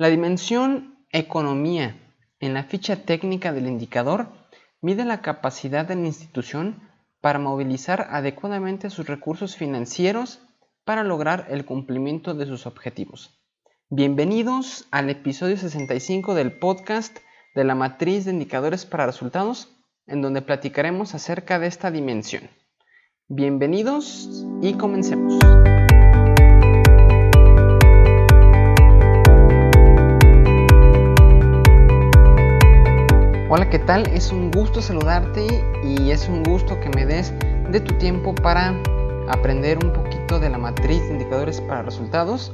La dimensión economía en la ficha técnica del indicador mide la capacidad de la institución para movilizar adecuadamente sus recursos financieros para lograr el cumplimiento de sus objetivos. Bienvenidos al episodio 65 del podcast de la matriz de indicadores para resultados, en donde platicaremos acerca de esta dimensión. Bienvenidos y comencemos. Tal? Es un gusto saludarte y es un gusto que me des de tu tiempo para aprender un poquito de la matriz de indicadores para resultados.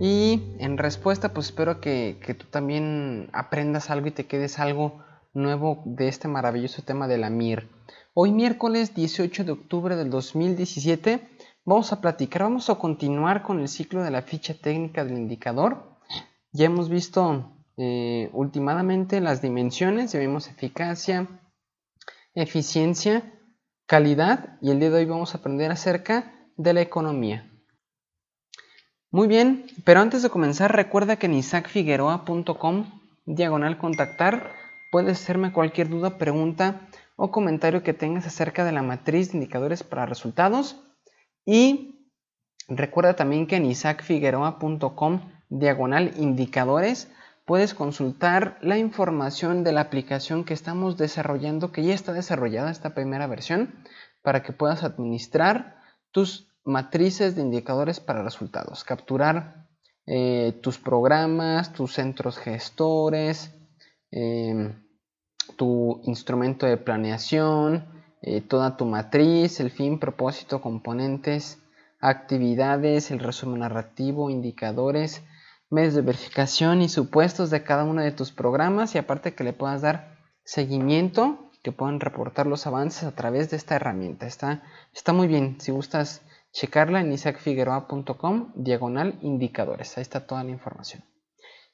Y en respuesta, pues espero que, que tú también aprendas algo y te quedes algo nuevo de este maravilloso tema de la MIR. Hoy miércoles 18 de octubre del 2017 vamos a platicar, vamos a continuar con el ciclo de la ficha técnica del indicador. Ya hemos visto eh, últimamente las dimensiones, ya vimos eficacia, eficiencia, calidad y el día de hoy vamos a aprender acerca de la economía. Muy bien, pero antes de comenzar recuerda que en isaacfigueroa.com diagonal contactar puedes hacerme cualquier duda, pregunta o comentario que tengas acerca de la matriz de indicadores para resultados y recuerda también que en isaacfigueroa.com diagonal indicadores puedes consultar la información de la aplicación que estamos desarrollando, que ya está desarrollada esta primera versión, para que puedas administrar tus matrices de indicadores para resultados, capturar eh, tus programas, tus centros gestores, em, tu instrumento de planeación, eh, toda tu matriz, el fin, propósito, componentes, actividades, el resumen narrativo, indicadores, medios de verificación y supuestos de cada uno de tus programas y aparte que le puedas dar seguimiento, que puedan reportar los avances a través de esta herramienta. Está, está muy bien, si gustas checarla en isaacfigueroa.com, diagonal indicadores, ahí está toda la información.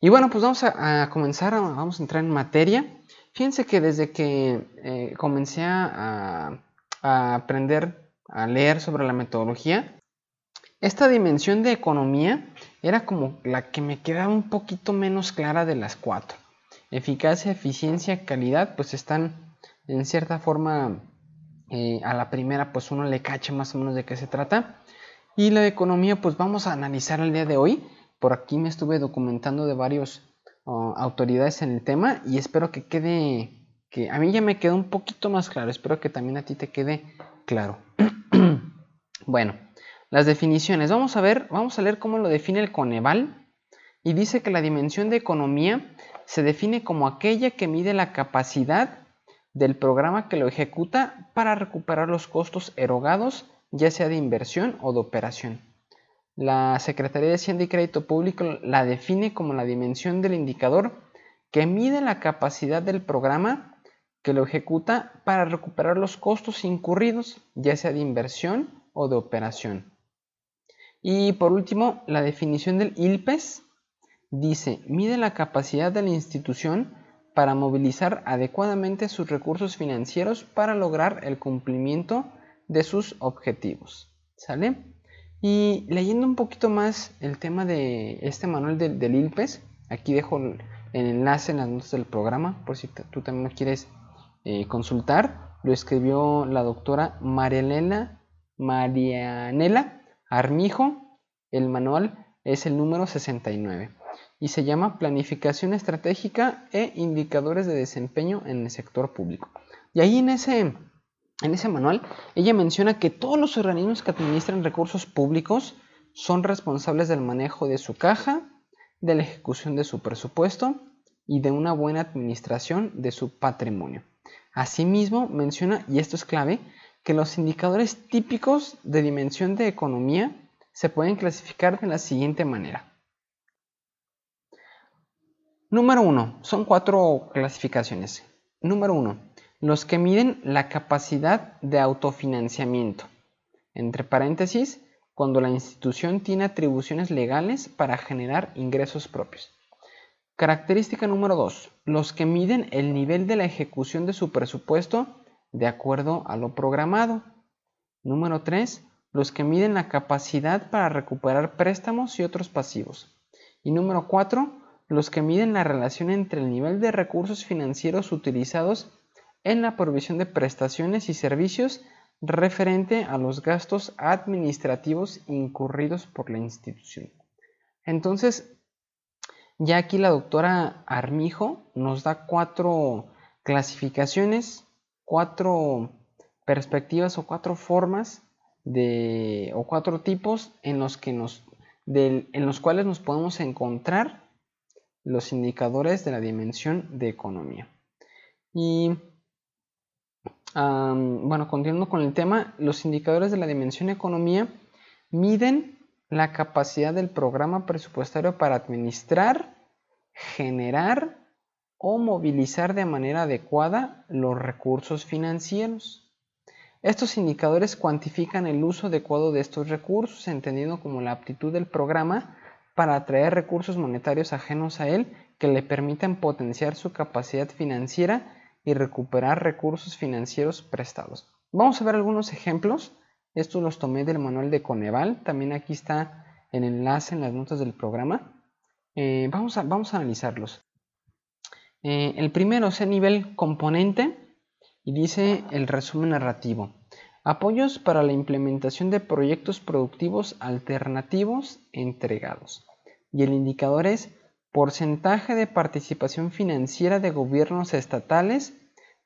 Y bueno, pues vamos a, comenzar, vamos a entrar en materia. Fíjense que desde que eh, comencé a, a aprender a leer sobre la metodología, esta dimensión de economía era como la que me quedaba un poquito menos clara de las cuatro. Eficacia, eficiencia, calidad, pues están en cierta forma eh, a la primera, pues uno le cache más o menos de qué se trata. Y la economía, pues vamos a analizar el día de hoy. Por aquí me estuve documentando de varios uh, autoridades en el tema y espero que quede, que a mí ya me quedó un poquito más claro. Espero que también a ti te quede claro. bueno. Las definiciones. Vamos a ver, vamos a leer cómo lo define el Coneval. Y dice que la dimensión de economía se define como aquella que mide la capacidad del programa que lo ejecuta para recuperar los costos erogados, ya sea de inversión o de operación. La Secretaría de Hacienda y Crédito Público la define como la dimensión del indicador que mide la capacidad del programa que lo ejecuta para recuperar los costos incurridos, ya sea de inversión o de operación. Y por último, la definición del ILPES dice, mide la capacidad de la institución para movilizar adecuadamente sus recursos financieros para lograr el cumplimiento de sus objetivos. ¿Sale? Y leyendo un poquito más el tema de este manual del, ILPES, aquí dejo el, enlace en las notas del programa por si tú también lo quieres eh, consultar. Lo escribió la doctora Marianela, Marianela Armijo, el manual es el número 69 y se llama Planificación Estratégica e Indicadores de Desempeño en el Sector Público. Y ahí en ese, en ese manual ella menciona que todos los organismos que administran recursos públicos son responsables del manejo de su caja, de la ejecución de su presupuesto y de una buena administración de su patrimonio. Asimismo, menciona, y esto es clave, que los indicadores típicos de dimensión de economía se pueden clasificar de la siguiente manera. Número 1. Son cuatro clasificaciones. Número 1. Los que miden la capacidad de autofinanciamiento. Entre paréntesis, cuando la institución tiene atribuciones legales para generar ingresos propios. Característica número 2. Los que miden el nivel de la ejecución de su presupuesto de acuerdo a lo programado. Número 3. Los que miden la capacidad para recuperar préstamos y otros pasivos. Y número 4. los que miden la relación entre el nivel de recursos financieros utilizados en la provisión de prestaciones y servicios referente a los gastos administrativos incurridos por la institución. Entonces, ya aquí la doctora Armijo nos da cuatro clasificaciones, cuatro perspectivas o cuatro formas de, o cuatro tipos en los, que nos, en los cuales nos podemos encontrar los indicadores de la dimensión de economía. Y bueno, continuando con el tema, los indicadores de la dimensión economía miden la capacidad del programa presupuestario para administrar, generar o movilizar de manera adecuada los recursos financieros. Estos indicadores cuantifican el uso adecuado de estos recursos, entendiendo como la aptitud del programa para atraer recursos monetarios ajenos a él que le permitan potenciar su capacidad financiera y recuperar recursos financieros prestados. Vamos a ver algunos ejemplos. Estos los tomé del manual de Coneval. También aquí está el enlace en las notas del programa. Eh, vamos, a, vamos a analizarlos. Eh, el primero es el nivel componente y dice el resumen narrativo. Apoyos para la implementación de proyectos productivos alternativos entregados. Y el indicador es porcentaje de participación financiera de gobiernos estatales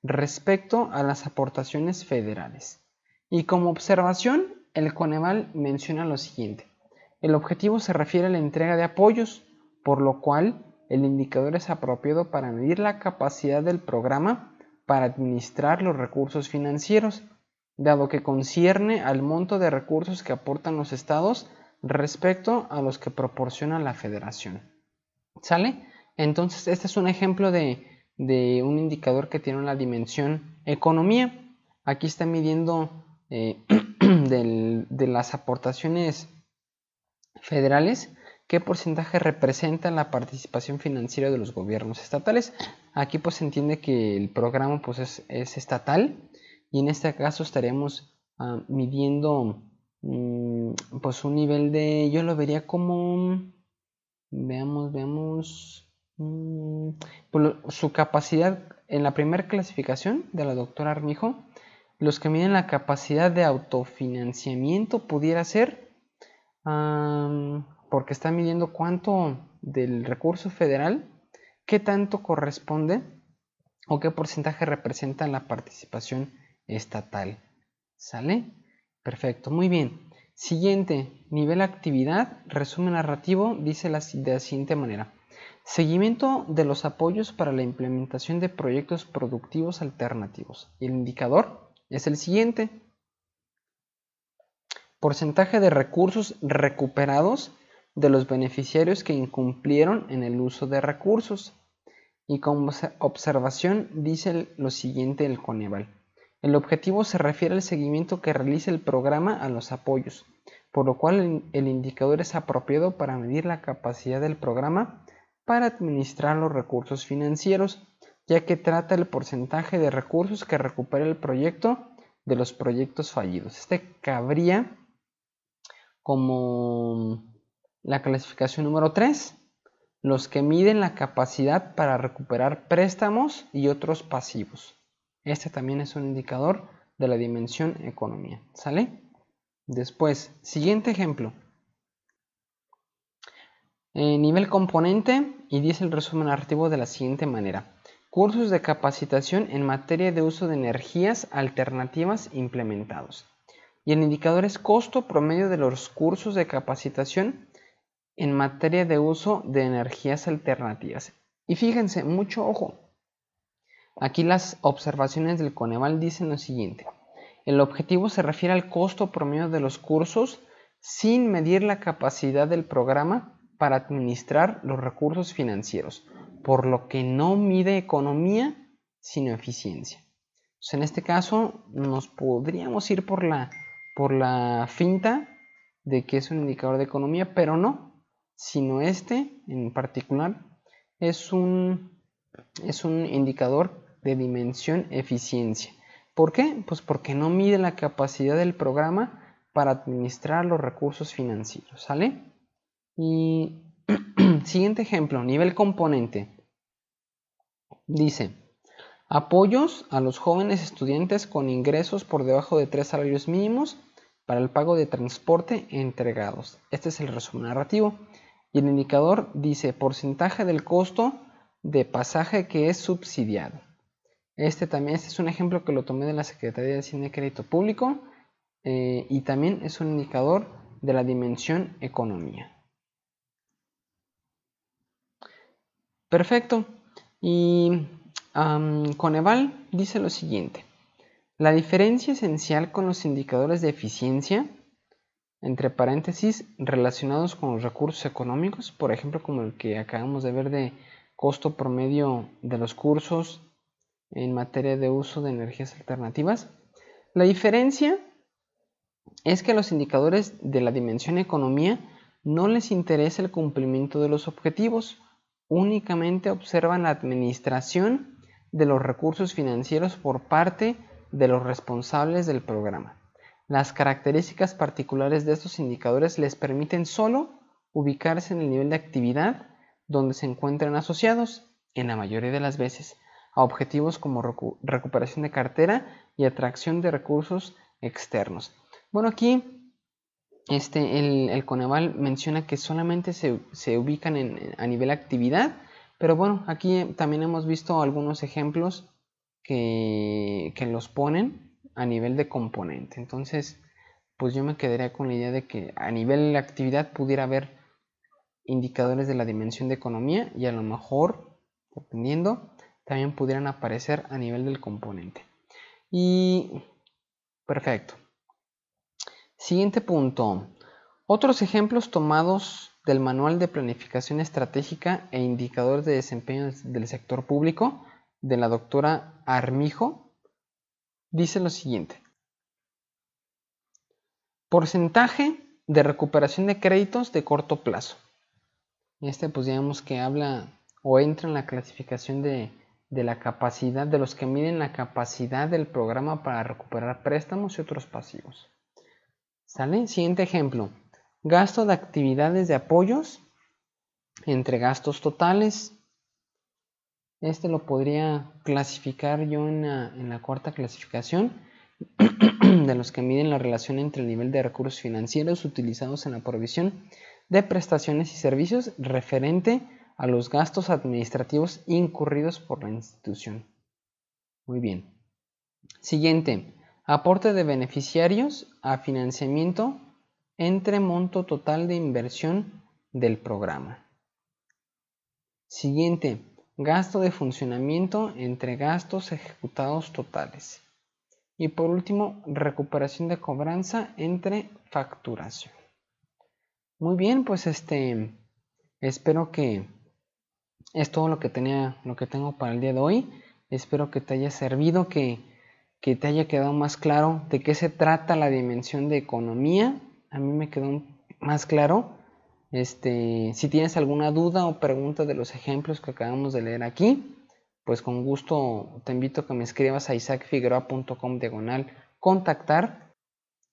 respecto a las aportaciones federales. Y como observación, el Coneval menciona lo siguiente. El objetivo se refiere a la entrega de apoyos, por lo cual el indicador es apropiado para medir la capacidad del programa para administrar los recursos financieros, dado que concierne al monto de recursos que aportan los estados respecto a los que proporciona la federación. ¿Sale? Entonces, este es un ejemplo de, un indicador que tiene la dimensión economía. Aquí está midiendo eh, de las aportaciones federales qué porcentaje representa la participación financiera de los gobiernos estatales. Aquí pues se entiende que el programa pues es, estatal y en este caso estaremos ah, midiendo mm, pues un nivel de, yo lo vería como Veamos, veamos. Mm, su capacidad en la primera clasificación de la doctora Armijo, los que miden la capacidad de autofinanciamiento pudiera ser, porque está midiendo cuánto del recurso federal, qué tanto corresponde o qué porcentaje representa la participación estatal. ¿Sale? Perfecto, muy bien. Siguiente, nivel actividad, resumen narrativo, dice la, de la siguiente manera. Seguimiento de los apoyos para la implementación de proyectos productivos alternativos. El indicador es el siguiente. Porcentaje de recursos recuperados de los beneficiarios que incumplieron en el uso de recursos. Y como observación dice lo siguiente el Coneval. El objetivo se refiere al seguimiento que realiza el programa a los apoyos, por lo cual el indicador es apropiado para medir la capacidad del programa para administrar los recursos financieros, ya que trata el porcentaje de recursos que recupera el proyecto de los proyectos fallidos. Este cabría como la clasificación número 3, los que miden la capacidad para recuperar préstamos y otros pasivos. Este también es un indicador de la dimensión economía. ¿Sale? Después, siguiente ejemplo. Eh, nivel componente y dice el resumen narrativo de la siguiente manera. Cursos de capacitación en materia de uso de energías alternativas implementados. Y el indicador es costo promedio de los cursos de capacitación en materia de uso de energías alternativas. Y fíjense, mucho ojo, Aquí las observaciones del Coneval dicen lo siguiente. El objetivo se refiere al costo promedio de los cursos sin medir la capacidad del programa para administrar los recursos financieros, por lo que no mide economía, sino eficiencia. en este caso nos podríamos ir por la, por la finta de que es un indicador de economía, pero no, sino este en particular es un, es un indicador de dimensión eficiencia. ¿Por qué? Pues porque no mide la capacidad del programa para administrar los recursos financieros, ¿sale? Y Siguiente ejemplo, nivel componente. Dice, apoyos a los jóvenes estudiantes con ingresos por debajo de tres salarios mínimos para el pago de transporte entregados. Este es el resumen narrativo. Y el indicador dice porcentaje del costo de pasaje que es subsidiado. Este también este es un ejemplo que lo tomé de la Secretaría de Hacienda y Crédito Público eh, y también es un indicador de la dimensión economía. Perfecto. Y Coneval dice lo siguiente. La diferencia esencial con los indicadores de eficiencia, entre paréntesis, relacionados con los recursos económicos, por ejemplo, como el que acabamos de ver de costo promedio de los cursos en materia de uso de energías alternativas. La diferencia es que a los indicadores de la dimensión economía no les interesa el cumplimiento de los objetivos, únicamente observan la administración de los recursos financieros por parte de los responsables del programa. Las características particulares de estos indicadores les permiten solo ubicarse en el nivel de actividad donde se encuentran asociados, en la mayoría de las veces, a objetivos como recuperación de cartera y atracción de recursos externos. Bueno, aquí este, el, Coneval menciona que solamente se, ubican a nivel actividad, pero bueno, aquí también hemos visto algunos ejemplos que, los ponen a nivel de componente. Entonces, pues yo me quedaría con la idea de que a nivel de actividad pudiera haber indicadores de la dimensión de economía y a lo mejor, dependiendo, también pudieran aparecer a nivel del componente. Y perfecto. Siguiente punto. Otros ejemplos tomados del Manual de Planificación Estratégica e Indicadores de Desempeño del Sector Público de la doctora Armijo dice lo siguiente. Porcentaje de recuperación de créditos de corto plazo. Este pues digamos que habla o entra en la clasificación de, la capacidad, de los que miden la capacidad del programa para recuperar préstamos y otros pasivos. ¿Sale? Siguiente ejemplo. Gasto de actividades de apoyos entre gastos totales este lo podría clasificar yo en la, cuarta clasificación de los que miden la relación entre el nivel de recursos financieros utilizados en la provisión de prestaciones y servicios referente a los gastos administrativos incurridos por la institución. Muy bien. Siguiente. Aporte de beneficiarios a financiamiento entre monto total de inversión del programa. Siguiente gasto de funcionamiento entre gastos ejecutados totales. Y por último, recuperación de cobranza entre facturación. Muy bien, pues este espero que es todo lo que tenía, lo que tengo para el día de hoy. Espero que te haya servido, que, que te haya quedado más claro de qué se trata la dimensión de economía. A mí me quedó más claro este, si tienes alguna duda o pregunta de los ejemplos que acabamos de leer aquí, pues con gusto te invito a que me escribas a isaacfigueroa.com diagonal contactar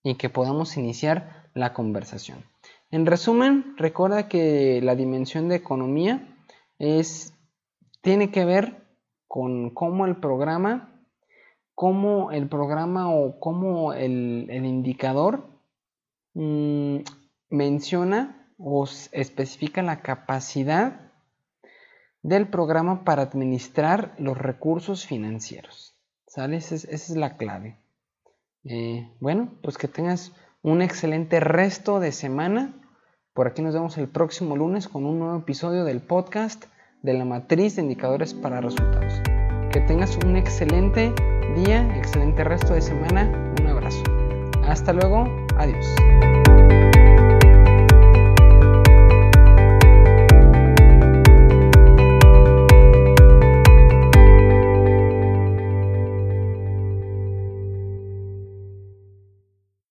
y que podamos iniciar la conversación. En resumen, recuerda que la dimensión de economía es, tiene que ver con cómo el programa, cómo el programa o cómo el, indicador mm, menciona os especifica la capacidad del programa para administrar los recursos financieros. ¿Sale? Esa es, la clave. Eh, bueno, pues que tengas un excelente resto de semana. Por aquí nos vemos el próximo lunes con un nuevo episodio del podcast de la matriz de indicadores para resultados. Que tengas un excelente día, excelente resto de semana. Un abrazo. Hasta luego. Adiós.